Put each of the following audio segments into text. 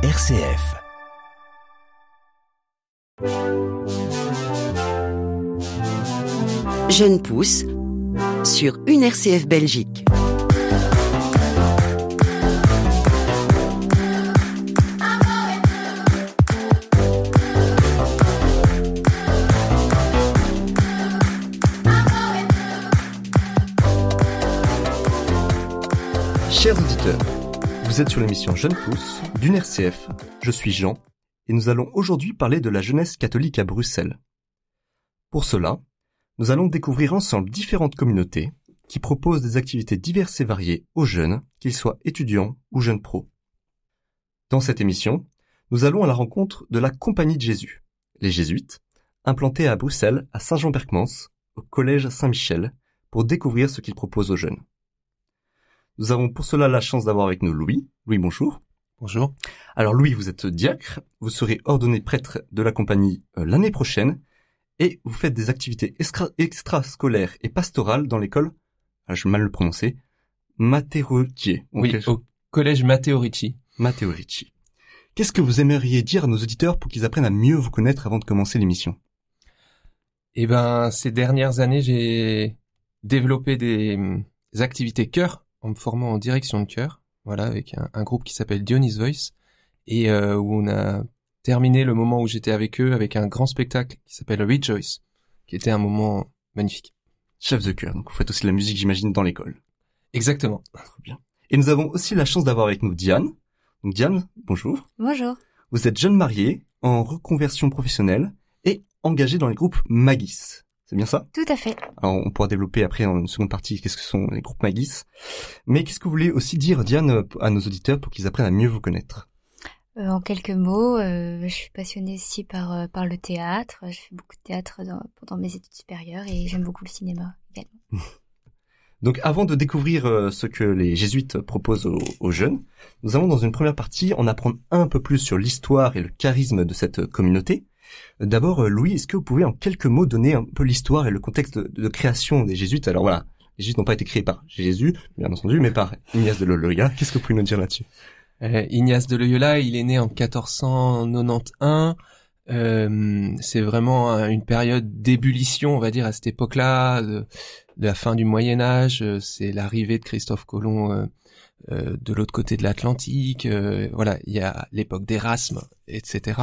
RCF. Jeune pousse sur une RCF Belgique. Vous êtes sur l'émission Jeune Pousse d'une RCF. Je suis Jean et nous allons aujourd'hui parler de la jeunesse catholique à Bruxelles. Pour cela, nous allons découvrir ensemble différentes communautés qui proposent des activités diverses et variées aux jeunes, qu'ils soient étudiants ou jeunes pros. Dans cette émission, nous allons à la rencontre de la Compagnie de Jésus, les Jésuites, implantés à Bruxelles, à Saint-Jean-Berckmans, au Collège Saint-Michel, pour découvrir ce qu'ils proposent aux jeunes. Nous avons pour cela la chance d'avoir avec nous Louis. Louis, bonjour. Bonjour. Alors Louis, vous êtes diacre, vous serez ordonné prêtre de la compagnie euh, l'année prochaine, et vous faites des activités extra- extrascolaires et pastorales dans l'école, ah, je vais mal le prononcer, Matteo-Ricci. Oui, au collège Matteo Ricci. Matteo Ricci. Qu'est-ce que vous aimeriez dire à nos auditeurs pour qu'ils apprennent à mieux vous connaître avant de commencer l'émission? Eh ben, ces dernières années, j'ai développé des, hum, des activités chœur en me formant en direction de chœur, voilà, avec un, un groupe qui s'appelle Dionys Voice, et euh, où on a terminé le moment où j'étais avec eux avec un grand spectacle qui s'appelle Rejoice, qui était un moment magnifique. Chef de chœur, donc vous faites aussi de la musique, j'imagine, dans l'école. Exactement. Très bien. Et nous avons aussi la chance d'avoir avec nous Diane. Donc Diane, bonjour. Bonjour. Vous êtes jeune mariée, en reconversion professionnelle et engagée dans les groupes Magis. C'est bien ça? Tout à fait. Alors on pourra développer après en une seconde partie qu'est-ce que sont les groupes Magis. Mais qu'est-ce que vous voulez aussi dire Diane à nos auditeurs pour qu'ils apprennent à mieux vous connaître? Euh, en quelques mots, euh, je suis passionnée aussi par, euh, par le théâtre. Je fais beaucoup de théâtre dans- pendant mes études supérieures et j'aime beaucoup le cinéma également. Donc avant de découvrir euh, ce que les jésuites proposent aux, aux jeunes, nous allons dans une première partie en apprendre un peu plus sur l'histoire et le charisme de cette communauté. D'abord, euh, Louis, est-ce que vous pouvez en quelques mots donner un peu l'histoire et le contexte de, création des jésuites? Alors voilà, les jésuites n'ont pas été créés par Jésus, bien entendu, mais par Ignace de Loyola. Qu'est-ce que vous pouvez nous dire là-dessus? Euh, Ignace de Loyola, il est né en 1491. Euh, c'est vraiment un- une période d'ébullition, on va dire, à cette époque-là, de, la fin du Moyen Âge. C'est l'arrivée de Christophe Colomb de l'autre côté de l'Atlantique. Voilà, il y a l'époque d'Erasme, etc.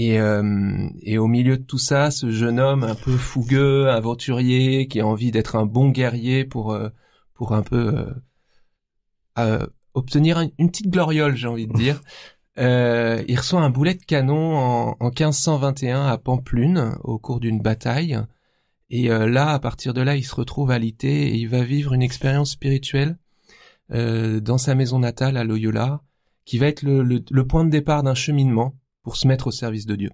Et, euh, et au milieu de tout ça, ce jeune homme un peu fougueux, aventurier, qui a envie d'être un bon guerrier pour euh, pour un peu euh, euh, obtenir un- une petite gloriole, j'ai envie de dire. Euh, il reçoit un boulet de canon en, en 1521 à Pamplune au cours d'une bataille. Et là, à partir de là, il se retrouve alité et il va vivre une expérience spirituelle euh, dans sa maison natale à Loyola, qui va être le, le- le point de départ d'un cheminement pour se mettre au service de Dieu.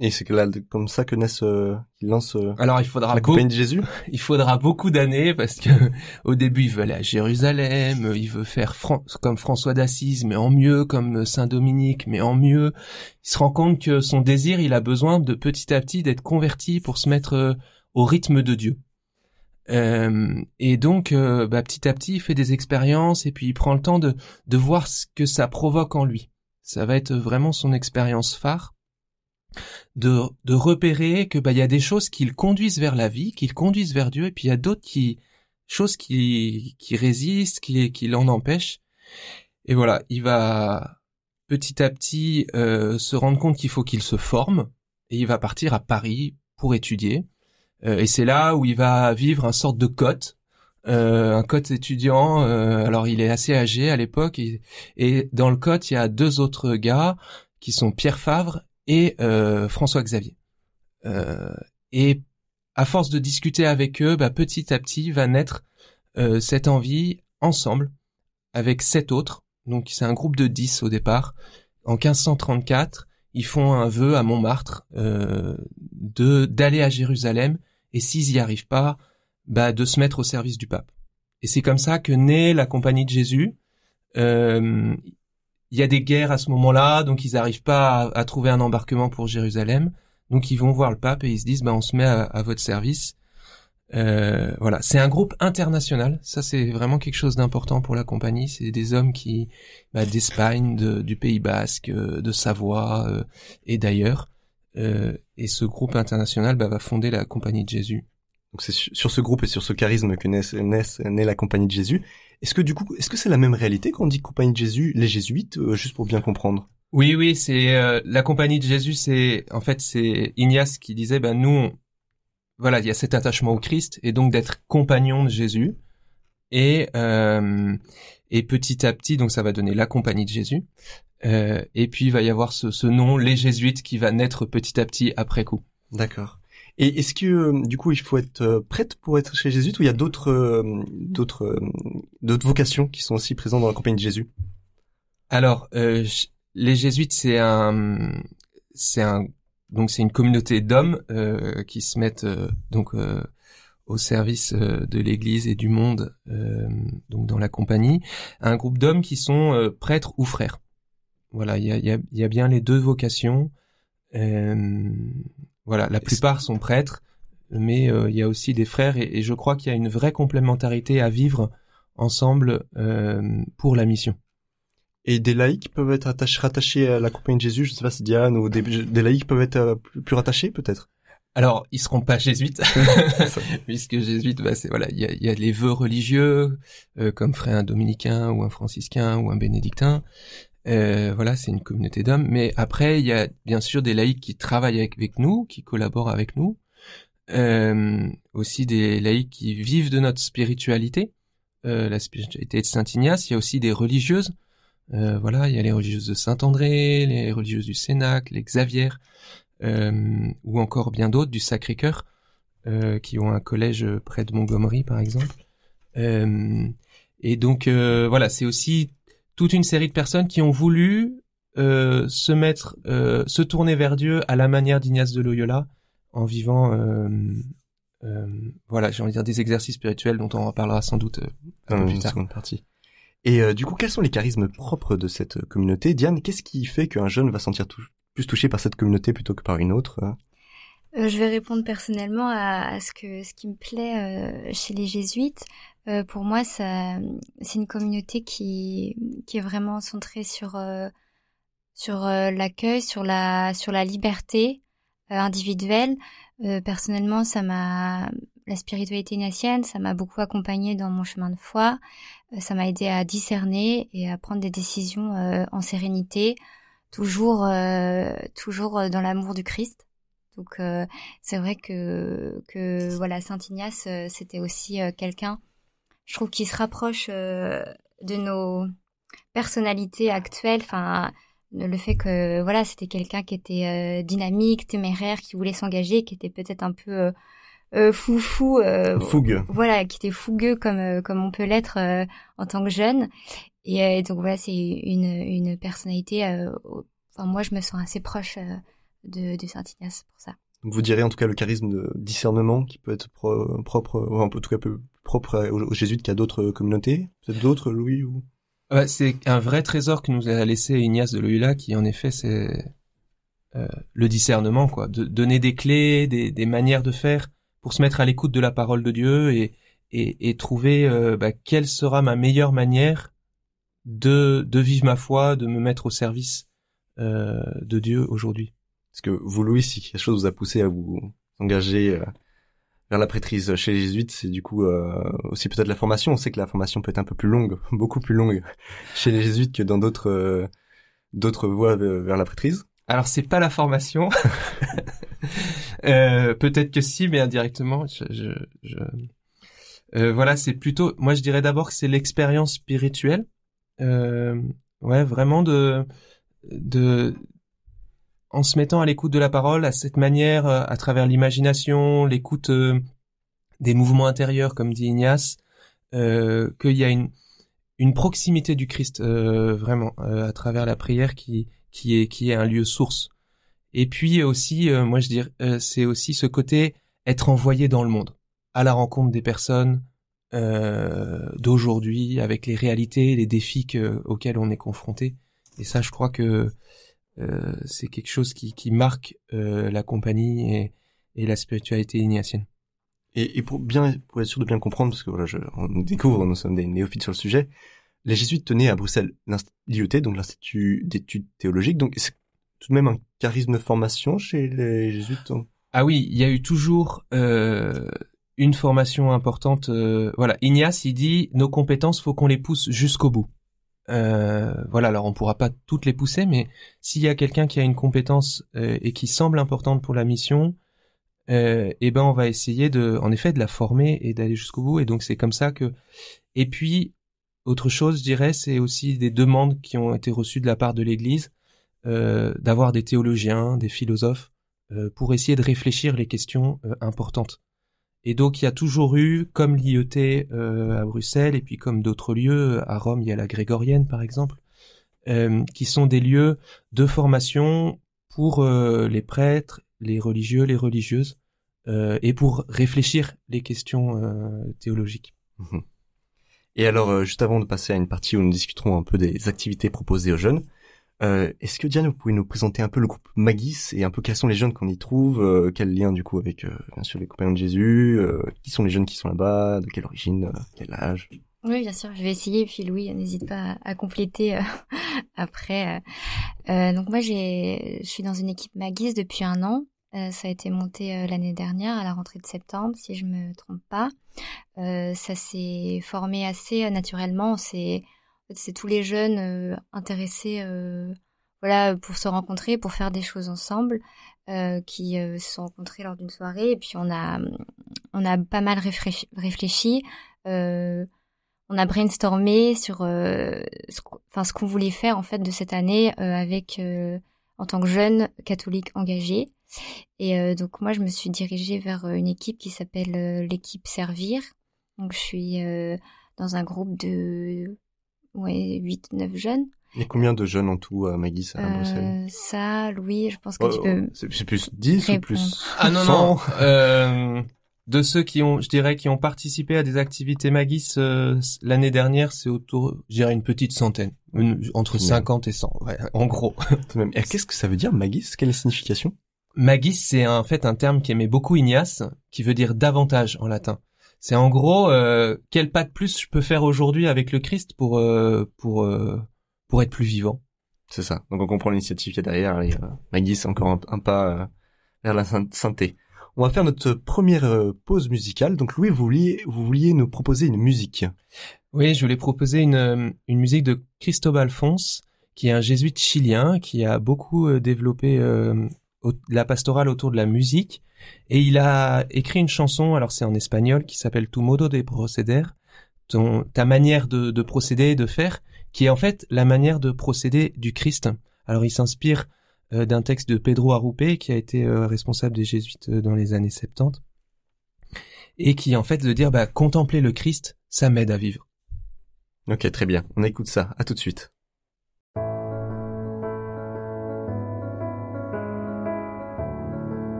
Et c'est là, comme ça que naissent, euh, qu'ils lancent euh, Alors, il faudra la compagnie de Jésus il faudra beaucoup d'années parce que au début il veut aller à Jérusalem, il veut faire Fran- comme François d'Assise mais en mieux, comme Saint Dominique mais en mieux. Il se rend compte que son désir, il a besoin de petit à petit d'être converti pour se mettre euh, au rythme de Dieu. Euh, et donc euh, bah, petit à petit il fait des expériences et puis il prend le temps de de voir ce que ça provoque en lui. Ça va être vraiment son expérience phare de, repérer que bah il y a des choses qui le conduisent vers la vie, qui le conduisent vers Dieu, et puis il y a d'autres choses qui résistent, qui qui l'en empêchent. Et voilà, il va petit à petit euh, se rendre compte qu'il faut qu'il se forme, et il va partir à Paris pour étudier. Euh, et c'est là où il va vivre un sorte de cote, euh, un cote étudiant. euh, alors il est assez âgé à l'époque, et, et dans le cote il y a deux autres gars qui sont Pierre Favre et euh, François Xavier. Euh, et à force de discuter avec eux, bah, petit à petit va naître euh, cette envie ensemble avec sept autres. Donc c'est un groupe de dix au départ. En 1534, ils font un vœu à Montmartre euh, de d'aller à Jérusalem et s'ils y arrivent pas, bah, de se mettre au service du pape. Et c'est comme ça que naît la Compagnie de Jésus. Euh, il y a des guerres à ce moment-là, donc ils n'arrivent pas à, trouver un embarquement pour Jérusalem. Donc ils vont voir le pape et ils se disent, bah, on se met à, à votre service. Euh, voilà, c'est un groupe international. Ça, c'est vraiment quelque chose d'important pour la compagnie. C'est des hommes qui, bah, d'Espagne, du Pays Basque, euh, de Savoie euh, et d'ailleurs. Euh, et ce groupe international bah, va fonder la compagnie de Jésus. Donc c'est sur ce groupe et sur ce charisme que naît, naît, la compagnie de Jésus. Est-ce que du coup, est-ce que c'est la même réalité quand on dit compagnie de Jésus, les jésuites, juste pour bien comprendre? Oui, oui, c'est la compagnie de Jésus. C'est en fait c'est Ignace qui disait, ben nous, voilà, il y a cet attachement au Christ et donc d'être compagnon de Jésus. Et euh, et petit à petit, donc ça va donner la compagnie de Jésus. Euh, et puis il va y avoir ce, ce, nom, les Jésuites, qui va naître petit à petit après coup. D'accord. Et est-ce que euh, du coup il faut être euh, prête pour être chez Jésus ou il y a d'autres euh, d'autres d'autres vocations qui sont aussi présentes dans la compagnie de Jésus? Alors les Jésuites c'est un c'est un donc c'est une communauté d'hommes qui se mettent donc au service de l'Église et du monde, donc dans la compagnie, un groupe d'hommes qui sont prêtres ou frères. Voilà, il y a, bien les deux vocations. Voilà, la plupart sont prêtres, mais il y a aussi des frères et, et je crois qu'il y a une vraie complémentarité à vivre ensemble pour la mission. Et des laïcs peuvent être attachés, rattachés à la compagnie de Jésus, je sais pas si Diane ou des, des laïcs peuvent être euh, plus, rattachés peut-être? Alors, ils seront pas jésuites, puisque jésuites, bah, c'est voilà, il y a, y a, les vœux religieux, euh, comme ferait un dominicain ou un franciscain ou un bénédictin. Euh, voilà, c'est une communauté d'hommes. Mais après, il y a bien sûr des laïcs qui travaillent avec, avec nous, qui collaborent avec nous. Euh, aussi des laïcs qui vivent de notre spiritualité, euh, la spiritualité de Saint Ignace. Il y a aussi des religieuses euh, voilà, il y a les religieuses de Saint-André, les religieuses du Cénacle, les Xavier, euh, ou encore bien d'autres du Sacré-Cœur, euh, qui ont un collège près de Montgomery, par exemple. et donc, voilà, c'est aussi toute une série de personnes qui ont voulu se mettre, se tourner vers Dieu à la manière d'Ignace de Loyola, en vivant voilà, j'ai envie de dire des exercices spirituels dont on reparlera sans doute un peu plus tard. Partie. Et euh, du coup, quels sont les charismes propres de cette communauté? Diane, qu'est-ce qui fait qu'un jeune va sentir plus touché par cette communauté plutôt que par une autre hein? Euh, Je vais répondre personnellement à, ce que ce qui me plaît euh, chez les jésuites. Pour moi, ça, c'est une communauté qui qui est vraiment centrée sur sur l'accueil, sur la sur la liberté individuelle. personnellement, ça m'a la spiritualité ignatienne, ça m'a beaucoup accompagnée dans mon chemin de foi. Euh, ça m'a aidé à discerner et à prendre des décisions euh, en sérénité, toujours, euh, toujours dans l'amour du Christ. Donc c'est vrai que que voilà Saint Ignace c'était aussi quelqu'un, je trouve qui se rapproche de nos personnalités actuelles. Enfin le fait que voilà c'était quelqu'un qui était dynamique, téméraire, qui voulait s'engager, qui était peut-être un peu euh, foufou, euh, fougueux. voilà, qui était fougueux comme euh, comme on peut l'être euh, en tant que jeune. Et, donc voilà, c'est une une personnalité. enfin moi, je me sens assez proche de, de Saint Ignace pour ça. Vous direz en tout cas le charisme de discernement qui peut être propre, ou en tout cas peu propre aux, jésuites qu'à d'autres communautés. Peut-être d'autres, Louis ou? c'est un vrai trésor que nous a laissé Ignace de Loyola, qui en effet c'est le discernement, quoi, de donner des clés, des, des manières de faire pour se mettre à l'écoute de la parole de Dieu et, et, et trouver euh, bah, quelle sera ma meilleure manière de, de vivre ma foi, de me mettre au service euh, de Dieu aujourd'hui. Est-ce que vous, Louis, si quelque chose vous a poussé à vous engager euh, vers la prêtrise chez les jésuites, c'est du coup euh, aussi peut-être la formation. On sait que la formation peut être un peu plus longue, beaucoup plus longue chez les jésuites que dans d'autres euh, d'autres voies vers la prêtrise. Alors c'est pas la formation. euh, Peut-être que si, mais indirectement. Je, je. Euh, voilà, c'est plutôt. Moi, je dirais d'abord que c'est l'expérience spirituelle. Euh, ouais, vraiment de de en se mettant à l'écoute de la parole à cette manière, euh, à travers l'imagination, l'écoute euh, des mouvements intérieurs, comme dit Ignace, euh, qu'il y a une une proximité du Christ euh, vraiment à travers la prière qui qui est qui est un lieu source. Et puis aussi, euh, moi je dirais, euh, c'est aussi ce côté être envoyé dans le monde, à la rencontre des personnes euh, d'aujourd'hui, avec les réalités, les défis auxquels on est confronté. Et ça, je crois que euh, c'est quelque chose qui, qui marque la compagnie et, et la spiritualité ignatienne. Et, et, pour bien, pour être sûr de bien comprendre, parce que voilà, je, on découvre, nous sommes des néophytes sur le sujet, les jésuites tenaient à Bruxelles l'IET, donc l'Institut d'études théologiques, donc c'est tout de même un charisme de formation chez les jésuites. Hein? Ah oui, il y a eu toujours euh, une formation importante. Euh, voilà, Ignace, il dit nos compétences, faut qu'on les pousse jusqu'au bout. Euh, voilà, alors on pourra pas toutes les pousser, mais s'il y a quelqu'un qui a une compétence euh, et qui semble importante pour la mission, euh, eh ben on va essayer de, en effet, de la former et d'aller jusqu'au bout. Et donc c'est comme ça que. Et puis autre chose, je dirais, c'est aussi des demandes qui ont été reçues de la part de l'Église d'avoir des théologiens, des philosophes pour essayer de réfléchir les questions importantes. Et donc il y a toujours eu, comme l'IET euh, à Bruxelles et puis comme d'autres lieux, à Rome il y a la Grégorienne par exemple, euh, qui sont des lieux de formation pour euh, les prêtres, les religieux, les religieuses, et pour réfléchir les questions théologiques. Mhm. Et alors, juste avant de passer à une partie où nous discuterons un peu des activités proposées aux jeunes, euh, Est-ce que Diane, vous pouvez nous présenter un peu le groupe Magis et un peu quels sont les jeunes qu'on y trouve, euh, quel lien du coup avec euh, bien sûr les compagnons de Jésus, qui sont les jeunes qui sont là-bas, de quelle origine, quel âge? Oui, bien sûr, je vais essayer. Puis Louis, n'hésite pas à, compléter après. donc moi, je suis dans une équipe Magis depuis un an. ça a été monté l'année dernière à la rentrée de septembre, si je me trompe pas. ça s'est formé assez naturellement. C'est c'est tous les jeunes euh, intéressés, euh, voilà, pour se rencontrer, pour faire des choses ensemble, euh, qui se sont rencontrés lors d'une soirée. Et puis on a, on a pas mal réfléchi. réfléchi on a brainstormé sur, enfin, ce qu'on voulait faire en fait de cette année avec, en tant que jeune catholique engagé. Et donc moi, je me suis dirigée vers une équipe qui s'appelle l'équipe Servir. Donc je suis dans un groupe de ouais, 8, 9 jeunes. Il y a combien de jeunes en tout à Magis à euh, Bruxelles? Ça, Louis, je pense que tu peux. C'est plus 10 ou plus Ah non, non. euh, de ceux qui ont, je dirais, qui ont participé à des activités Magis euh, l'année dernière, c'est autour, je dirais, une petite centaine. entre 50 et 100, ouais, en gros. Et qu'est-ce que ça veut dire Magis Quelle est la signification? Magis, c'est en fait un terme qui aimait beaucoup Ignace, qui veut dire davantage en latin. C'est en gros euh, quel pas de plus je peux faire aujourd'hui avec le Christ pour euh, pour euh, pour être plus vivant? C'est ça. Donc on comprend l'initiative qu'il y a derrière. Et, Maggie, c'est encore un, pas vers la sainteté. On va faire notre première pause musicale. Donc Louis, vous vouliez vous vouliez nous proposer une musique. Oui, je voulais proposer une une musique de Cristobal Fons, qui est un jésuite chilien qui a beaucoup développé la pastorale autour de la musique et il a écrit une chanson, alors c'est en espagnol, qui s'appelle Tu modo de proceder, ton, ta manière de, de procéder, de faire, qui est en fait la manière de procéder du Christ. Alors il s'inspire euh, d'un texte de Pedro Arrupe, qui a été euh, responsable des jésuites euh, dans les années 70, et qui en fait de dire, bah, contempler le Christ, ça m'aide à vivre. Ok, très bien. On écoute ça. À tout de suite.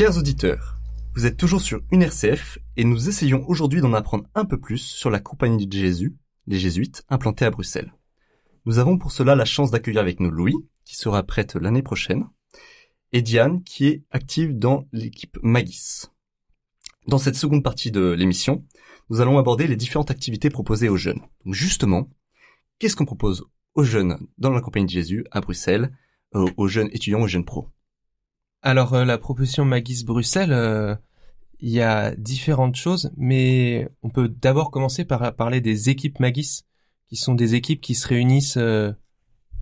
Chers auditeurs, vous êtes toujours sur une RCF et nous essayons aujourd'hui d'en apprendre un peu plus sur la Compagnie de Jésus, les Jésuites, implantés à Bruxelles. Nous avons pour cela la chance d'accueillir avec nous Louis, qui sera prête l'année prochaine, et Diane, qui est active dans l'équipe Magis. Dans cette seconde partie de l'émission, nous allons aborder les différentes activités proposées aux jeunes. Donc justement, qu'est-ce qu'on propose aux jeunes dans la Compagnie de Jésus à Bruxelles, euh, aux jeunes étudiants, aux jeunes pros? Alors euh, la proposition Magis Bruxelles, euh, il y a différentes choses, mais on peut d'abord commencer par parler des équipes Magis, qui sont des équipes qui se réunissent, euh,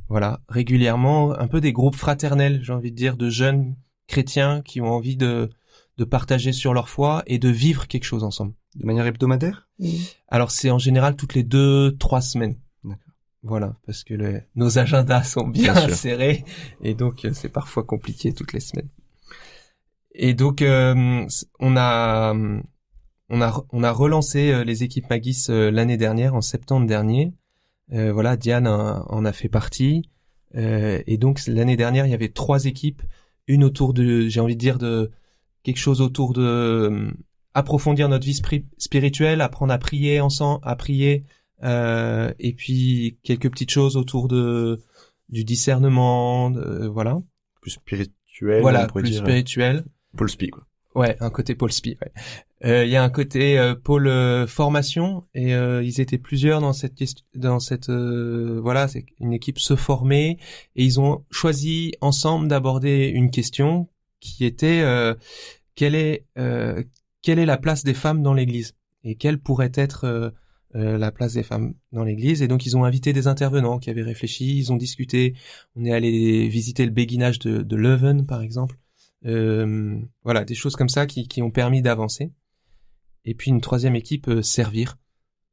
voilà, régulièrement, un peu des groupes fraternels, j'ai envie de dire, de jeunes chrétiens qui ont envie de de partager sur leur foi et de vivre quelque chose ensemble. De manière hebdomadaire? Alors c'est en général toutes les deux, trois semaines. Voilà, parce que le- nos agendas sont bien, serrés et donc euh, c'est parfois compliqué toutes les semaines. Et donc euh, on a on a on a relancé euh, les équipes Magis euh, l'année dernière en septembre dernier. Euh, voilà, Diane en a fait partie. Euh, et donc l'année dernière, il y avait trois équipes, une autour de, j'ai envie de dire de quelque chose autour de approfondir notre vie spirituelle, apprendre à prier ensemble, à prier, euh, et puis quelques petites choses autour de du discernement, de- voilà, Plus spirituel, voilà, plus dire. spirituel. Paul Spee, quoi. Ouais, un côté Paul Spee. ouais. Euh, Il y a un côté euh, pôle euh, formation et euh, ils étaient plusieurs dans cette dans cette euh, voilà, c'est une équipe se former et ils ont choisi ensemble d'aborder une question qui était euh, quelle est euh, quelle est la place des femmes dans l'Église et quelle pourrait être euh, la place des femmes dans l'Église et donc ils ont invité des intervenants qui avaient réfléchi, ils ont discuté, on est allé visiter le béguinage de, de Leuven par exemple. Euh, voilà, des choses comme ça qui, qui ont permis d'avancer. Et puis une troisième équipe, euh, Servir,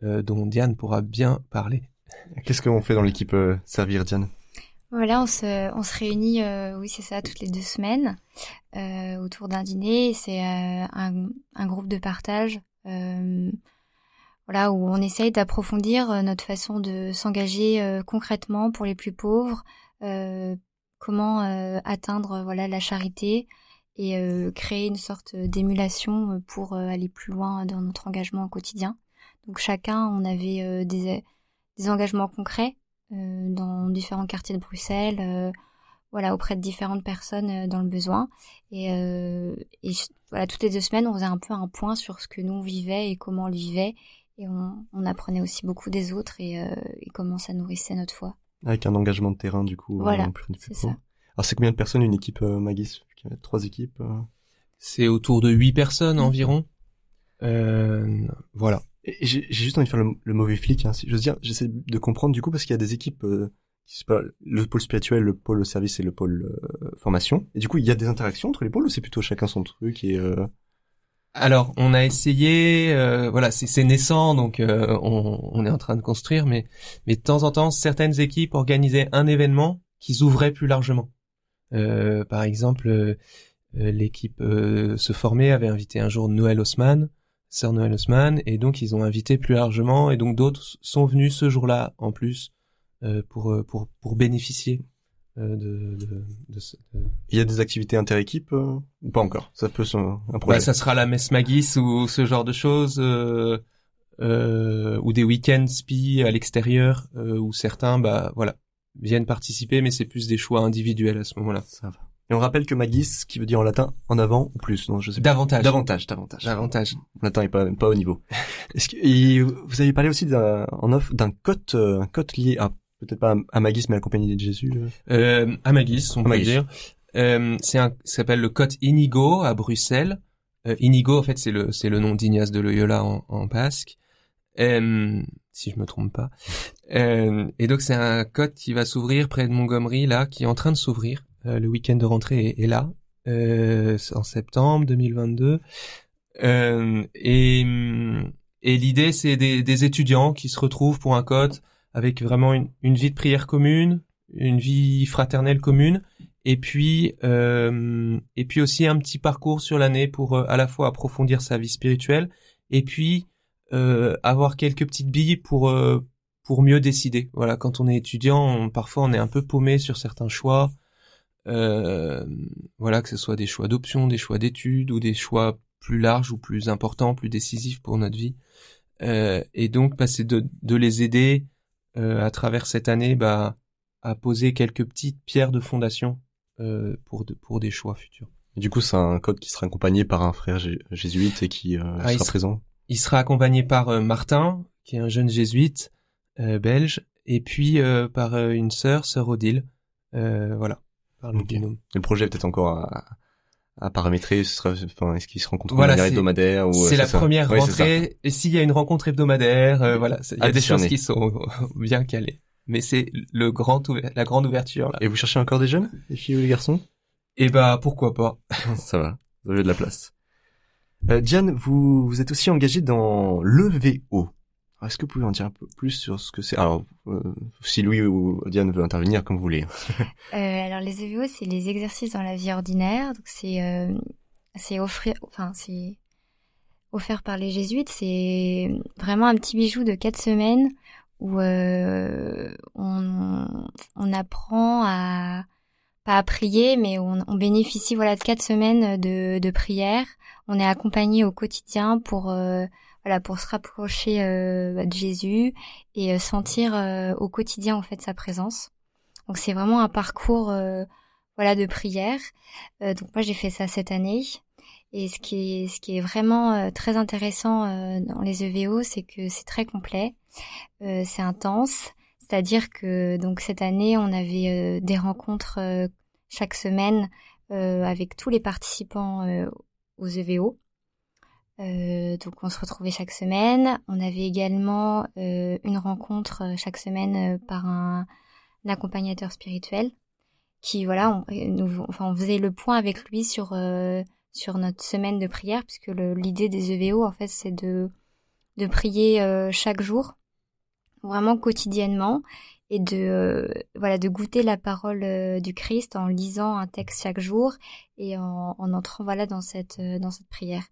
euh, dont Diane pourra bien parler. Qu'est-ce qu'on fait dans l'équipe euh, Servir, Diane? Voilà, on se, on se réunit, euh, oui, c'est ça, toutes les deux semaines euh, autour d'un dîner. C'est euh, un, un groupe de partage euh, voilà où on essaye d'approfondir notre façon de s'engager concrètement pour les plus pauvres, comment atteindre voilà la charité et créer une sorte d'émulation pour aller plus loin dans notre engagement au quotidien. Donc chacun, on avait des, des engagements concrets dans différents quartiers de Bruxelles voilà auprès de différentes personnes euh, dans le besoin et, euh, et voilà toutes les deux semaines on faisait un peu un point sur ce que nous on vivait et comment on le vivait et on, on apprenait aussi beaucoup des autres et, euh, et, comment ça nourrissait notre foi. Avec un engagement de terrain du coup voilà c'est ça. Alors c'est combien de personnes une équipe euh, Magis trois équipes c'est autour de huit personnes environ. Voilà. J'ai juste envie de faire le, mauvais flic hein, si je veux dire j'essaie de comprendre du coup parce qu'il y a des équipes pas le pôle spirituel, le pôle service et le pôle euh, formation. Et du coup, il y a des interactions entre les pôles ou c'est plutôt chacun son truc et euh... Alors, on a essayé, euh, voilà, c'est naissant, donc euh, on, est en train de construire, mais mais de temps en temps, certaines équipes organisaient un événement qui s'ouvrait plus largement. par exemple, l'équipe se formait avait invité un jour Noël Haussmann, sœur Noël Haussmann, et donc ils ont invité plus largement, et donc d'autres sont venus ce jour-là en plus euh, pour, euh, pour, pour bénéficier euh, de, de, de, Il y a des activités inter-équipe ou pas encore? Ça peut se un projet. Bah, ça sera la messe Magis ou ce genre de choses, euh, euh, ou des week-ends spi à l'extérieur, euh, où certains, bah voilà, viennent participer, mais c'est plus des choix individuels à ce moment-là. Ça va. Et on rappelle que magis, qui veut dire en latin en avant ou plus, non je sais pas. Davantage. Davantage, davantage. Davantage. En latin est pas pas au niveau. Est-ce que vous avez parlé aussi en offre d'un cote un cote lié à peut-être pas à Magis, mais la compagnie de Jésus. Euh, euh à Magis, on peut dire. Euh, c'est un, ça s'appelle le Côte Inigo à Bruxelles. Euh, Inigo, en fait, c'est le, c'est le nom d'Ignace de Loyola en, en basque. Euh, si je me trompe pas. Euh, et donc c'est un côte qui va s'ouvrir près de Montgomery là, qui est en train de s'ouvrir. Euh, le week-end de rentrée est, est là, en septembre 2022. et et l'idée c'est des, des, étudiants qui se retrouvent pour un côte avec vraiment une, vie de prière commune, une vie fraternelle commune, et puis euh, et puis aussi un petit parcours sur l'année pour euh, à la fois approfondir sa vie spirituelle et puis euh, avoir quelques petites billes pour euh, pour mieux décider. Voilà, quand on est étudiant, parfois on est un peu paumé sur certains choix. Euh, voilà, que ce soit des choix d'options, des choix d'études ou des choix plus larges ou plus importants, plus décisifs pour notre vie. et donc, passer bah, de, de les aider euh, à travers cette année bah, à poser quelques petites pierres de fondation euh, pour, de, pour des choix futurs. Et du coup, c'est un code qui sera accompagné par un frère jésuite et qui euh, ah, sera présent. Il sera accompagné par euh, Martin, qui est un jeune jésuite euh, belge, et puis par une sœur, sœur Odile. voilà, par le Le projet est peut-être encore à, à paramétrer ce sera enfin est-ce qu'ils se rencontrent voilà, manière hebdomadaire ou c'est la première rentrée. et s'il y a une rencontre hebdomadaire euh, voilà il y a des choses qui sont bien calées. Mais c'est le grand la grande ouverture là. et vous cherchez encore des jeunes les filles ou les garçons? Eh bah pourquoi pas. Ça va vous avez de la place. Euh, Diane vous vous êtes aussi engagée dans l'EVO est-ce que vous pouvez en dire un peu plus sur ce que c'est? Alors, euh, si Louis ou Diane veut intervenir, comme vous voulez. euh, alors, les EVO, c'est les exercices dans la vie ordinaire. Donc, c'est euh, c'est offrir, enfin, c'est offert par les jésuites. C'est vraiment un petit bijou de quatre semaines où euh, on, on apprend à pas à prier, mais on, on, bénéficie voilà de quatre semaines de, de prière. On est accompagné au quotidien pour euh, voilà pour se rapprocher euh, de Jésus et euh, sentir euh, au quotidien en fait sa présence. Donc c'est vraiment un parcours voilà de prière. donc moi j'ai fait ça cette année. Et ce qui est, ce qui est vraiment très intéressant dans les EVO, c'est que c'est très complet, c'est intense. C'est-à-dire que donc cette année, on avait des rencontres chaque semaine avec tous les participants aux EVO. Euh, donc on se retrouvait chaque semaine. On avait également euh, une rencontre euh, chaque semaine par un, accompagnateur spirituel qui voilà, on, nous, enfin on faisait le point avec lui sur sur notre semaine de prière puisque l'idée des EVO en fait c'est de de prier chaque jour, vraiment quotidiennement et de voilà de goûter la parole du Christ en lisant un texte chaque jour et en, en entrant voilà dans cette dans cette prière.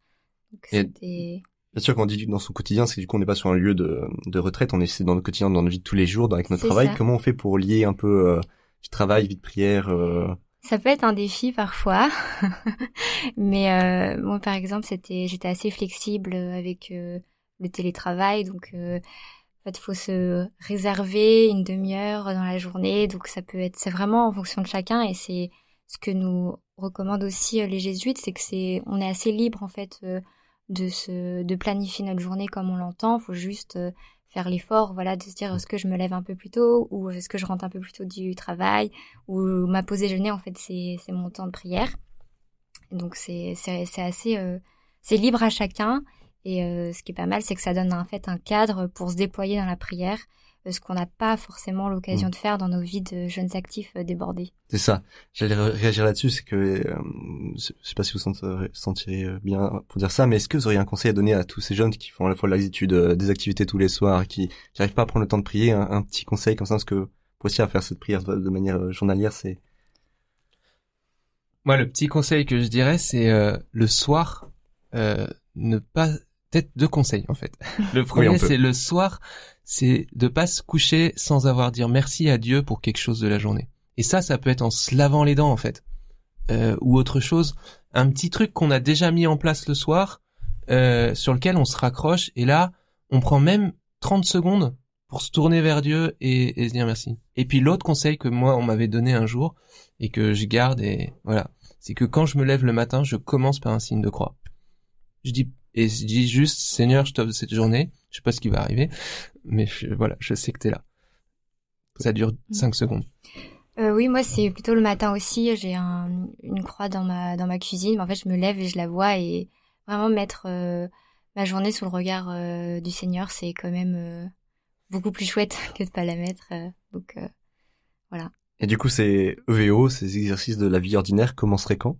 Bien sûr, quand on dit dans son quotidien, c'est du coup on n'est pas sur un lieu de, de retraite, on est dans notre quotidien, dans notre vie de tous les jours, avec notre travail. ça. Comment on fait pour lier un peu euh, vie de travail, vie de prière euh, Ça peut être un défi parfois, mais euh, moi par exemple c'était j'étais assez flexible avec euh, le télétravail, donc en fait faut se réserver une demi-heure dans la journée, donc ça peut être c'est vraiment en fonction de chacun et c'est ce que nous recommandent aussi les jésuites, c'est que c'est on est assez libre en fait de se de planifier notre journée comme on l'entend, faut juste euh, faire l'effort voilà de se dire est-ce que je me lève un peu plus tôt ou est-ce que je rentre un peu plus tôt du travail ou ma pause déjeuner en fait c'est mon temps de prière. Donc c'est c'est c'est assez euh, c'est libre à chacun. Et euh, ce qui est pas mal c'est que ça donne en fait un cadre pour se déployer dans la prière ce qu'on n'a pas forcément l'occasion de faire dans nos vies de jeunes actifs euh, débordés C'est ça. J'allais ré- réagir là-dessus, c'est que euh, je sais pas si vous sentirez, sentirez euh, bien pour dire ça, mais est-ce que vous auriez un conseil à donner à tous ces jeunes qui font à la fois études, euh, des activités tous les soirs, qui n'arrivent pas à prendre le temps de prier, un, un petit conseil comme ça, parce que pour aussi à faire cette prière de, de manière euh, journalière, c'est Moi, le petit conseil que je dirais, c'est euh, le soir, euh, ne pas peut-être deux conseils en fait. Le premier, c'est le soir, c'est de pas se coucher sans avoir dire merci à Dieu pour quelque chose de la journée. Et ça, ça peut être en se lavant les dents en fait, euh, ou autre chose. Un petit truc qu'on a déjà mis en place le soir, euh, sur lequel on se raccroche, et là, on prend même 30 secondes pour se tourner vers Dieu et, et se dire merci. Et puis l'autre conseil que moi on m'avait donné un jour et que je garde et voilà, c'est que quand je me lève le matin, je commence par un signe de croix. Je dis et je dis juste Seigneur, je t'offre cette journée. Je sais pas ce qui va arriver, mais je- voilà, je sais que t'es là. Ça dure 5 secondes. Euh, oui, moi c'est plutôt le matin aussi. J'ai un, une croix dans ma dans ma cuisine. En fait, je me lève et je la vois et vraiment mettre euh, ma journée sous le regard euh, du Seigneur, c'est quand même euh, beaucoup plus chouette que de pas la mettre. euh, donc euh, et du coup c'est EVO, ces exercices de la vie ordinaire commenceraient quand?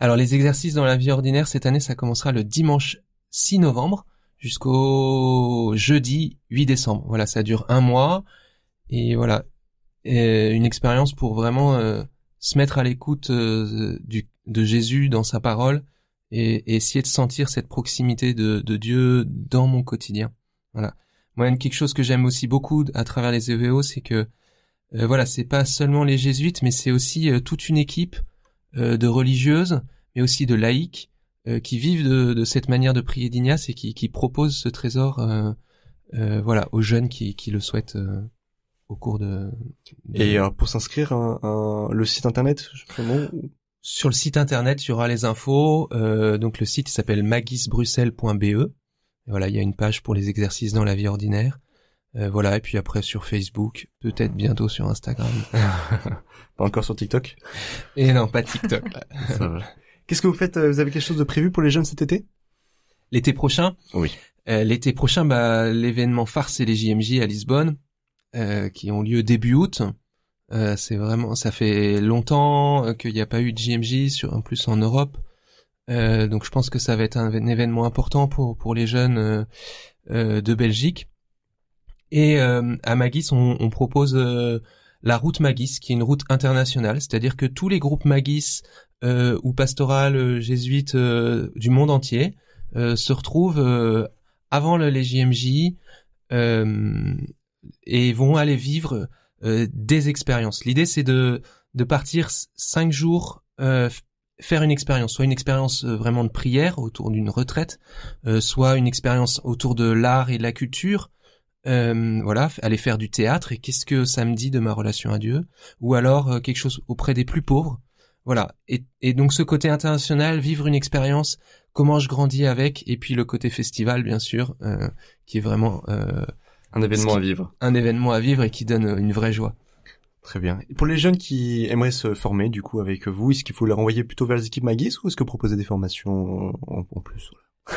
Alors les exercices dans la vie ordinaire cette année, ça commencera le dimanche 6 novembre jusqu'au jeudi 8 décembre. Voilà, ça dure un mois et voilà, une expérience pour vraiment euh, se mettre à l'écoute euh, de Jésus dans sa parole et, essayer de sentir cette proximité de, Dieu dans mon quotidien. Voilà. Moi, quelque chose que j'aime aussi beaucoup à travers les EVO, c'est que euh, voilà, c'est pas seulement les jésuites, mais c'est aussi toute une équipe de religieuses, mais aussi de laïcs qui vivent de, de cette manière de prier d'Ignace et qui, qui proposent ce trésor, euh, euh, voilà, aux jeunes qui, qui le souhaitent euh, au cours de. de- Et euh, pour s'inscrire, un, un- le site internet, ou- Sur le site internet, il y aura les infos. euh, donc le site s'appelle magisbruxelles.be. Voilà, il y a une page pour les exercices dans la vie ordinaire. Euh, voilà, et puis après sur Facebook, peut-être bientôt sur Instagram. pas encore sur TikTok? Et non, pas TikTok. Ça va. Qu'est-ce que vous faites euh, Vous avez quelque chose de prévu pour les jeunes cet été? L'été prochain, Oui. euh, l'été prochain, bah, l'événement phare c'est les JMJ à Lisbonne, euh, qui ont lieu début août. Euh, c'est vraiment, ça fait longtemps qu'il n'y a pas eu de JMJ, sur, en plus en Europe. Euh, donc je pense que ça va être un, un événement important pour pour les jeunes euh, euh, de Belgique. Et euh, à Magis, on, on propose euh, la route Magis, qui est une route internationale, c'est-à-dire que tous les groupes Magis euh, ou pastorales euh, jésuites euh, du monde entier euh, se retrouvent euh, avant le, les JMJ et vont aller vivre des expériences. L'idée, c'est de de partir cinq jours faire une expérience, soit une expérience vraiment de prière autour d'une retraite, euh, soit une expérience autour de l'art et de la culture. Euh, voilà, aller faire du théâtre et qu'est-ce que ça me dit de ma relation à Dieu, ou alors euh, quelque chose auprès des plus pauvres. Voilà, et, et donc ce côté international, vivre une expérience, comment je grandis avec, et puis le côté festival bien sûr, euh, qui est vraiment euh, Un événement à vivre. un événement à vivre et qui donne une vraie joie. Très bien. Et pour les jeunes qui aimeraient se former, du coup, avec vous, est-ce qu'il faut les renvoyer plutôt vers les équipes Magis ou est-ce que vous proposez des formations en, en plus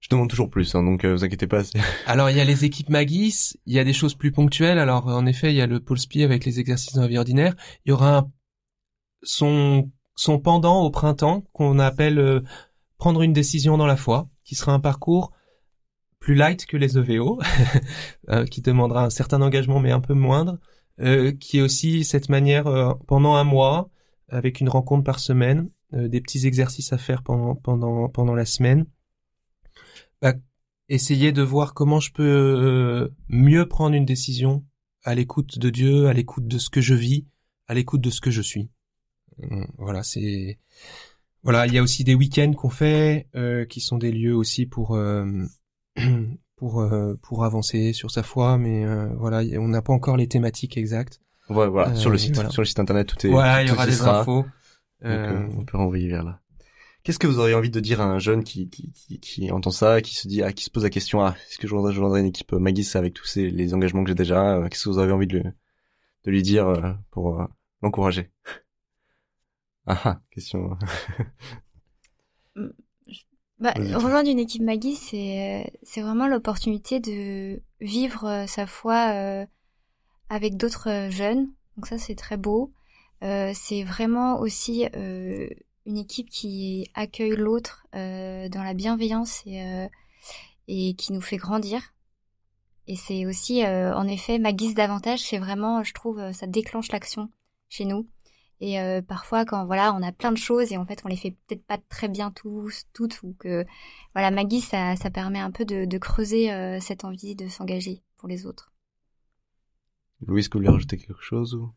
Je demande toujours plus, hein, donc euh, vous inquiétez pas. Alors il y a les équipes Magis, il y a des choses plus ponctuelles. Alors en effet, il y a le pôle spi avec les exercices dans la vie ordinaire. Il y aura un- son pendant au printemps qu'on appelle euh, prendre une décision dans la foi, qui sera un parcours plus light que les EVO, euh, qui demandera un certain engagement mais un peu moindre, euh, qui est aussi cette manière pendant un mois avec une rencontre par semaine, des petits exercices à faire pendant pendant pendant la semaine. Bah, essayer de voir comment je peux mieux prendre une décision à l'écoute de Dieu, à l'écoute de ce que je vis, à l'écoute de ce que je suis. Euh, voilà, c'est voilà. Il y a aussi des week-ends qu'on fait, euh, qui sont des lieux aussi pour euh, pour pour avancer sur sa foi, mais voilà, on n'a pas encore les thématiques exactes. Ouais, voilà, sur le site, sur le site internet, tout est. Voilà, il y aura des infos. Donc, on peut renvoyer vers là. Qu'est-ce que vous auriez envie de dire à un jeune qui, qui, qui, qui entend ça, qui se dit, ah, qui se pose la question, ah, est-ce que je voudrais, je voudrais une équipe Magis avec tous ces, les engagements que j'ai déjà, qu'est-ce que vous avez envie de, de lui dire pour l'encourager? Ah ah, question. Mm, bah, rejoindre une équipe Maggie, c'est c'est vraiment l'opportunité de vivre sa foi avec d'autres jeunes. Donc ça, c'est très beau. Euh, c'est vraiment aussi euh, une équipe qui accueille l'autre euh, dans la bienveillance et, et qui nous fait grandir. Et c'est aussi, en effet, ma guise d'avantage, c'est vraiment, je trouve, ça déclenche l'action chez nous. Et parfois, quand voilà, on a plein de choses et en fait, on les fait peut-être pas très bien tous, toutes, ou que voilà, Maggie, ça, ça permet un peu de, de creuser cette envie de s'engager pour les autres. Louis, est-ce que vous voulez rajouter quelque chose ou?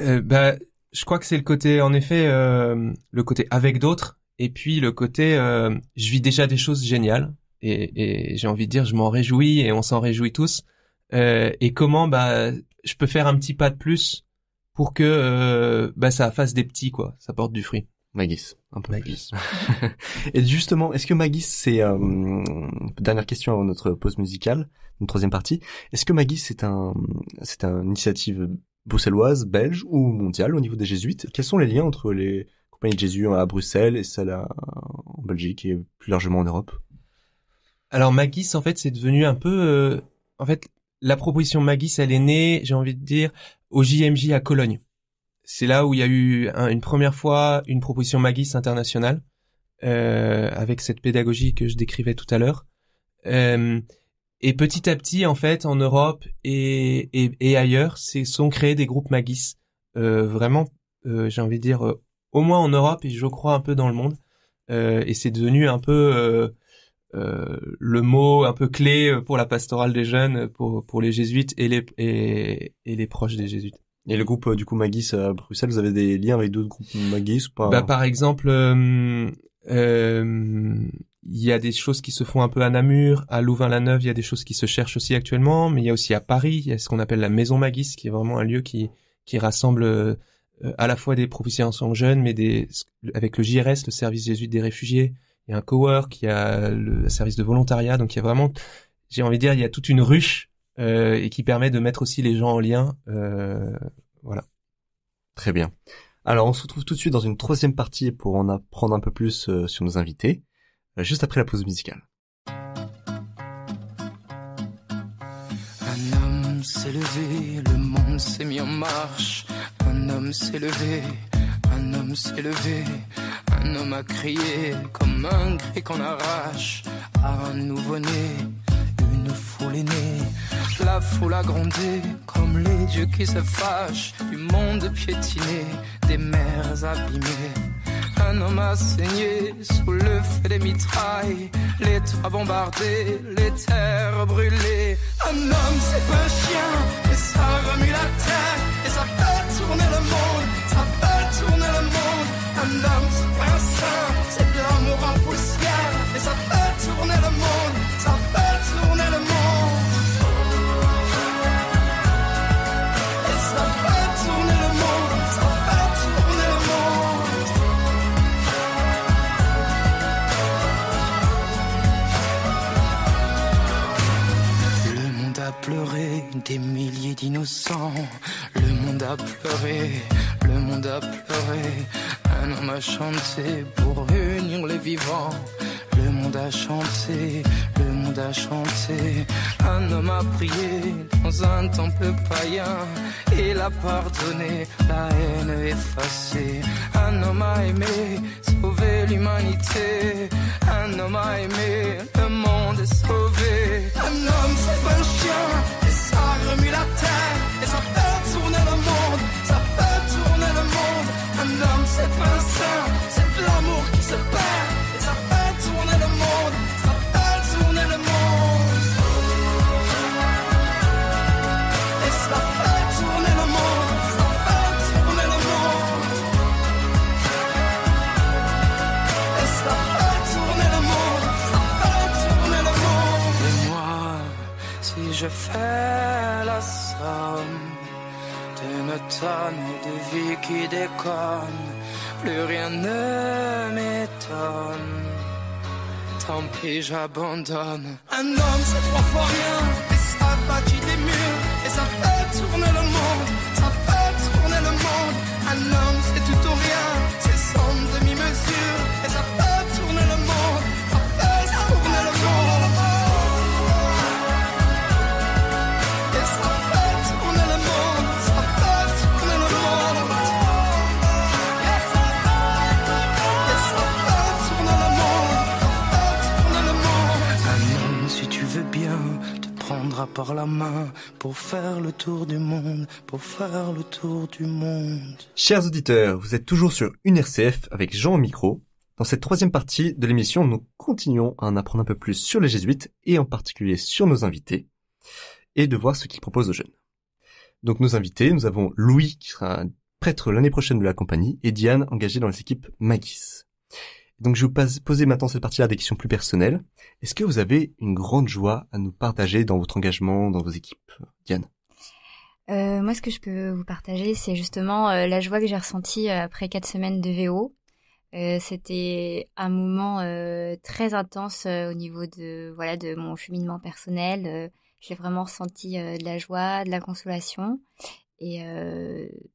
Euh, bah, je crois que c'est le côté, en effet, euh, le côté avec d'autres, et puis le côté, euh, je vis déjà des choses géniales, et, et j'ai envie de dire, je m'en réjouis, et on s'en réjouit tous. Euh, et comment, bah, je peux faire un petit pas de plus pour que, euh, bah, ça fasse des petits, quoi, ça porte du fruit. Magis, un peu Magis. et justement, est-ce que Magis, c'est euh, dernière question avant notre pause musicale, une troisième partie. Est-ce que Magis c'est un, c'est une initiative bruxelloise, belge ou mondiale au niveau des jésuites? Quels sont les liens entre les compagnies de Jésus à Bruxelles et celles en Belgique et plus largement en Europe? Alors Magis, en fait, c'est devenu un peu, euh, en fait, la proposition Magis, elle est née, j'ai envie de dire, au JMJ à Cologne. C'est là où il y a eu une première fois une proposition Magis internationale euh, avec cette pédagogie que je décrivais tout à l'heure. Euh, et petit à petit, en fait, en Europe et, et, et ailleurs, c'est sont créés des groupes Magis. Euh, vraiment, euh, j'ai envie de dire, euh, au moins en Europe et je crois un peu dans le monde. Euh, et c'est devenu un peu le mot un peu clé pour la pastorale des jeunes, pour, pour les jésuites et les, et, et les proches des jésuites. Et le groupe du coup Magis à Bruxelles, vous avez des liens avec d'autres groupes Magis ou pas bah, Par exemple, euh, il y a des choses qui se font un peu à Namur, à Louvain-la-Neuve, il y a des choses qui se cherchent aussi actuellement, mais il y a aussi à Paris, il y a ce qu'on appelle la Maison Magis, qui est vraiment un lieu qui, qui rassemble euh, à la fois des propositions jeunes, mais des, avec le JRS, le service jésuite des réfugiés, il y a un cowork, il y a le service de volontariat, donc il y a vraiment, j'ai envie de dire, il y a toute une ruche euh, et qui permet de mettre aussi les gens en lien, euh, voilà. Très bien. Alors on se retrouve tout de suite dans une troisième partie pour en apprendre un peu plus euh, sur nos invités. Euh, juste après la pause musicale. Un homme s'est levé, le monde s'est mis en marche. Un homme s'est levé, un homme s'est levé. Un homme a crié comme un grec qu'on arrache à un nouveau-né. Une foule est née, la foule a grondé comme les dieux qui se fâchent. Du monde piétiné, des mers abîmées un homme a saigné sous le feu des mitrailles, les toits bombardés, les terres brûlées. Un homme, c'est pas un chien, et ça remue la terre, Un homme, c'est un saint, c'est de l'amour en poussière, et ça fait tourner le monde, ça fait tourner le monde. des milliers d'innocents. Le monde a pleuré, le monde a pleuré. Un homme a chanté pour réunir les vivants. Le monde a chanté, le monde a chanté. Un homme a prié dans un temple païen. Il a pardonné, la haine effacée. Un homme a aimé, sauver l'humanité. Un homme a aimé, le monde est sauvé. Un homme, c'est pas un chien remue la terre et ça fait tourner L'homme c'est pas un saint, c'est de l'amour qui se perd. Et ça fait tourner le monde, ça fait tourner le monde. Et ça fait tourner le monde, ça fait tourner le monde. Et ça fait tourner le monde, ça fait tourner le monde. Et moi, si je fais la somme d'une tonne de vie qui déconne, plus rien ne m'étonne. Tant pis, j'abandonne. Un homme, c'est trois fois rien, et ça bâtit des murs, et ça fait tourner le monde, ça fait tourner le monde. Un homme, Chers auditeurs, vous êtes toujours sur une RCF avec Jean au micro. Dans cette troisième partie de l'émission, nous continuons à en apprendre un peu plus sur les jésuites et en particulier sur nos invités et de voir ce qu'ils proposent aux jeunes. Donc nos invités, nous avons Louis qui sera prêtre l'année prochaine de la compagnie et Diane engagée dans les équipes Magis. Donc je vais vous poser maintenant cette partie-là des questions plus personnelles. Est-ce que vous avez une grande joie à nous partager dans votre engagement, dans vos équipes Diane? Euh, moi, ce que je peux vous partager, c'est justement euh, la joie que j'ai ressentie euh, après quatre semaines de VO. Euh, C'était un moment euh, très intense au niveau de voilà de mon cheminement personnel. J'ai vraiment ressenti de la joie, de la consolation, et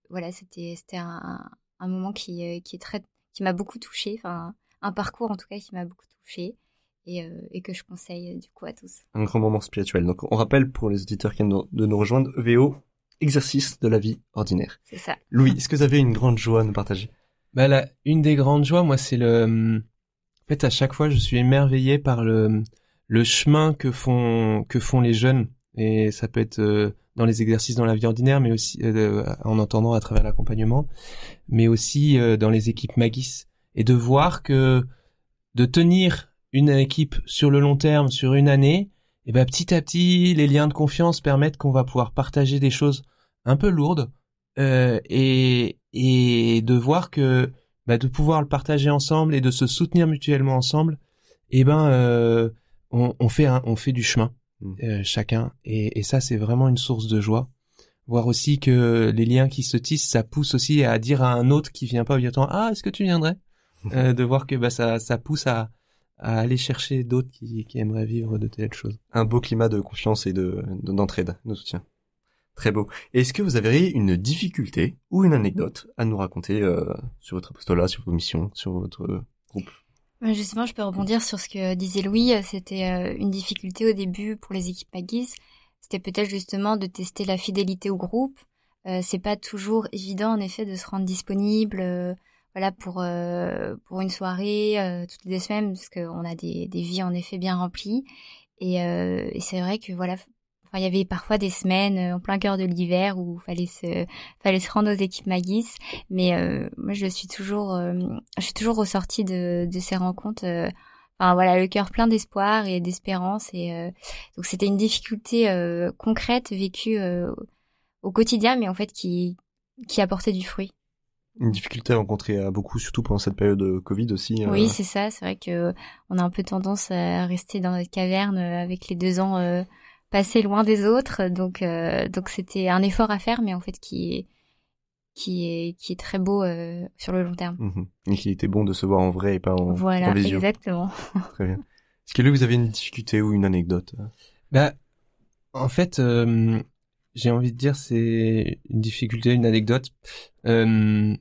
voilà, c'était c'était un, un moment qui qui est très qui m'a beaucoup touchée. Enfin, un parcours en tout cas qui m'a beaucoup touchée et, euh, et que je conseille euh, du coup à tous. un grand moment spirituel. Donc on rappelle pour les auditeurs qui viennent de nous rejoindre, VO, exercice de la vie ordinaire. C'est ça. Louis, est-ce que vous avez une grande joie à nous partager? Bah là, une des grandes joies, moi, c'est le. En fait, à chaque fois, je suis émerveillé par le le chemin que font que font les jeunes, et ça peut être euh, dans les exercices dans la vie ordinaire, mais aussi euh, en entendant à travers l'accompagnement, mais aussi dans les équipes Magis, et de voir que de tenir une équipe sur le long terme, sur une année, et ben petit à petit, les liens de confiance permettent qu'on va pouvoir partager des choses un peu lourdes, euh, et et de voir que bah, de pouvoir le partager ensemble et de se soutenir mutuellement ensemble, et ben euh, on, on fait un, on fait du chemin Mm. euh, chacun et, et ça c'est vraiment une source de joie. Voir aussi que les liens qui se tissent, ça pousse aussi à dire à un autre qui vient pas obligatoirement ah est-ce que tu viendrais? Euh, de voir que bah ça ça pousse à à aller chercher d'autres qui, qui aimeraient vivre de telles choses. Un beau climat de confiance et de de- d'entraide, de soutien. Très beau. Est-ce que vous avez une difficulté ou une anecdote à nous raconter euh, sur votre apostolat, sur vos missions, sur votre euh, groupe? Justement, je peux rebondir sur ce que disait Louis. C'était une difficulté au début pour les équipes Magis. C'était peut-être justement de tester la fidélité au groupe. Euh, c'est pas toujours évident, en effet, de se rendre disponible, euh, voilà, pour euh, pour une soirée euh, toutes les deux semaines, parce qu'on a des des vies en effet bien remplies. Et, euh, et c'est vrai que voilà, il y avait parfois des semaines euh, en plein cœur de l'hiver où fallait se fallait se rendre aux équipes Magis. Mais euh, moi, je suis toujours, euh, je suis toujours ressortie de, de ces rencontres. Enfin voilà, le cœur plein d'espoir et d'espérance. Et donc c'était une difficulté concrète vécue au quotidien, mais en fait qui qui apportait du fruit. Une difficulté rencontrée à beaucoup, surtout pendant cette période de Covid aussi. euh, Oui, c'est ça. C'est vrai que on a un peu tendance à rester dans notre caverne euh, avec les deux ans euh, passés loin des autres. Donc euh, donc c'était un effort à faire, mais en fait qui est qui est qui est très beau euh, sur le long terme. mhm. Et qu'il était bon de se voir en vrai et pas en, Voilà, en visio. exactement. Très bien. Est-ce que lui, vous avez une difficulté ou une anecdote Bah, en fait, euh, j'ai envie de dire c'est une difficulté, une anecdote. Euh,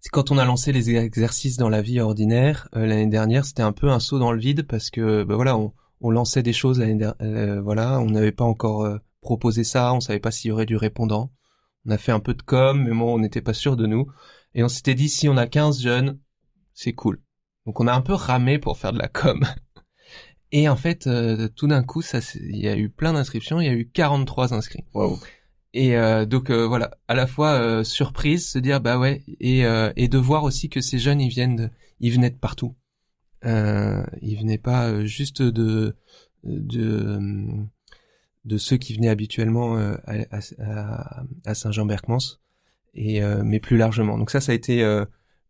c'est quand on a lancé les exercices dans la vie ordinaire euh, l'année dernière, c'était un peu un saut dans le vide parce que bah voilà, on, lançait des choses l'année der- euh, voilà, on n'avait pas encore proposé ça, on savait pas s'il y aurait du répondant. On a fait un peu de com, mais bon, on n'était pas sûr de nous. Et on s'était dit si on a 15 jeunes, c'est cool. Donc on a un peu ramé pour faire de la com. Et en fait, euh, tout d'un coup, ça, il y a eu plein d'inscriptions, il y a eu 43 inscrits. Et euh, donc euh, voilà, à la fois surprise, se dire bah ouais, et et de voir aussi que ces jeunes ils viennent, de, ils venaient de partout. Ils venaient pas juste de de de ceux qui venaient habituellement à, à, à Saint-Jean-Berckmans, et mais plus largement. Donc ça, ça a été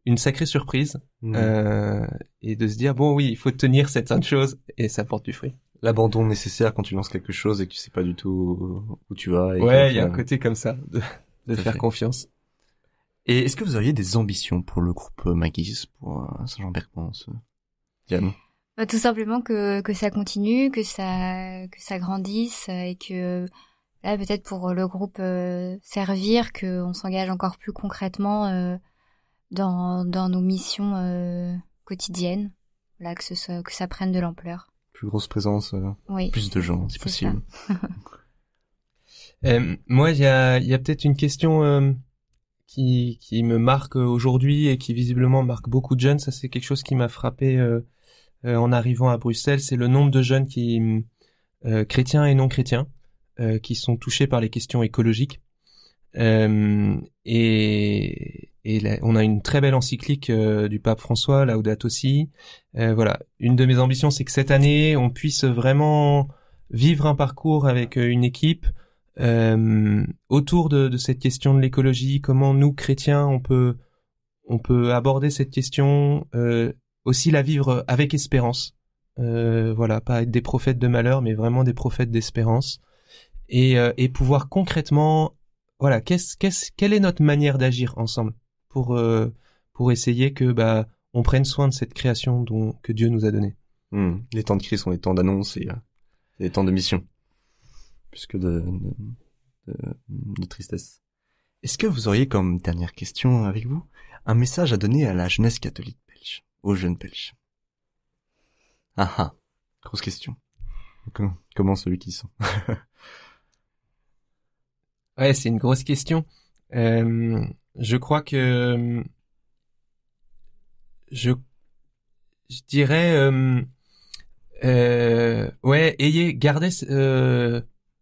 une sacrée surprise Mhm. euh, et de se dire bon oui, il faut tenir cette sainte chose et ça porte du fruit. l'abandon nécessaire quand tu lances quelque chose et que tu sais pas du tout où tu vas. Et ouais, que, il y a un côté comme ça de, de faire fait. confiance. Et est-ce que vous auriez des ambitions pour le groupe Maguise, pour euh, Saint-Jean-Berpence Diane? Bah, tout simplement que, que ça continue, que ça, que ça grandisse euh, et que là, peut-être pour le groupe euh, servir, qu'on s'engage encore plus concrètement euh, dans, dans nos missions euh, quotidiennes. Voilà, que, ce soit, que ça prenne de l'ampleur. Plus grosse présence, euh, Oui. plus de gens, si C'est possible. Euh, moi, il y a, il y a peut-être une question euh, qui, qui me marque aujourd'hui et qui visiblement marque beaucoup de jeunes. Ça, c'est quelque chose qui m'a frappé euh, euh, en arrivant à Bruxelles. C'est le nombre de jeunes qui, euh, chrétiens et non chrétiens, euh, qui sont touchés par les questions écologiques. Euh, et on a une très belle encyclique euh, du pape François, Laudato Si. Euh, voilà, une de mes ambitions, c'est que cette année, on puisse vraiment vivre un parcours avec une équipe autour de, cette question de l'écologie. Comment nous, chrétiens, on peut on peut aborder cette question, aussi la vivre avec espérance. Voilà, pas être des prophètes de malheur, mais vraiment des prophètes d'espérance. Et pouvoir concrètement, voilà, qu'est-ce, qu'est-ce, quelle est notre manière d'agir ensemble pour euh, pour essayer que bah on prenne soin de cette création dont que Dieu nous a donnée? Hmm. Les temps de crise sont les temps d'annonce et euh, les temps de mission, plus que de, de, de- tristesse. Est-ce que vous auriez comme dernière question avec vous un message à donner à la jeunesse catholique belge, aux jeunes belges? Ah ah, grosse question. Com- Comment celui qui sont Ouais, c'est une grosse question. Euh, je crois que je je dirais euh, euh, ouais, ayez gardez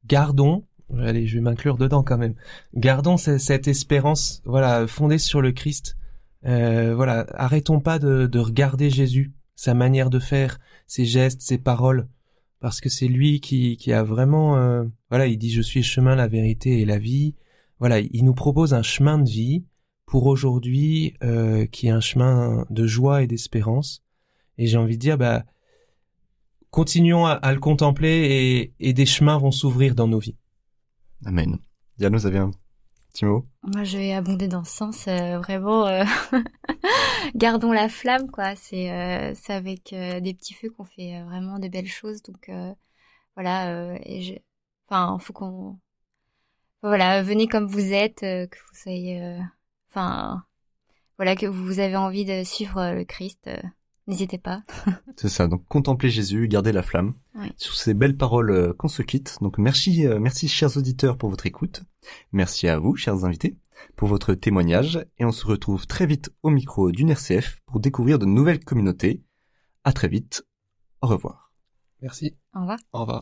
gardons allez, je vais m'inclure dedans quand même. Gardons ce- cette espérance voilà fondée sur le Christ. Voilà, arrêtons pas de, de regarder Jésus, sa manière de faire, ses gestes, ses paroles parce que c'est lui qui, qui a vraiment euh, voilà il dit je suis chemin la vérité et la vie. Voilà il nous propose un chemin de vie pour aujourd'hui euh, qui est un chemin de joie et d'espérance. Et j'ai envie de dire bah continuons à, à le contempler et, et des chemins vont s'ouvrir dans nos vies. Amen. Diane, vous avez Moi, je vais abonder dans ce sens. euh, vraiment, euh, gardons la flamme, quoi. C'est euh, avec euh, des petits feux qu'on fait vraiment de belles choses. Donc voilà. et je... Enfin, faut qu'on. Voilà, venez comme vous êtes, que vous soyez. Enfin, voilà, que vous avez envie de suivre le Christ. N'hésitez pas. C'est ça, donc contemplez Jésus, gardez la flamme. Oui. Sur ces belles paroles euh, qu'on se quitte. Donc merci, euh, merci chers auditeurs pour votre écoute. Merci à vous, chers invités, pour votre témoignage. Et on se retrouve très vite au micro d'une RCF pour découvrir de nouvelles communautés. À très vite. Au revoir. merci Au revoir. au revoir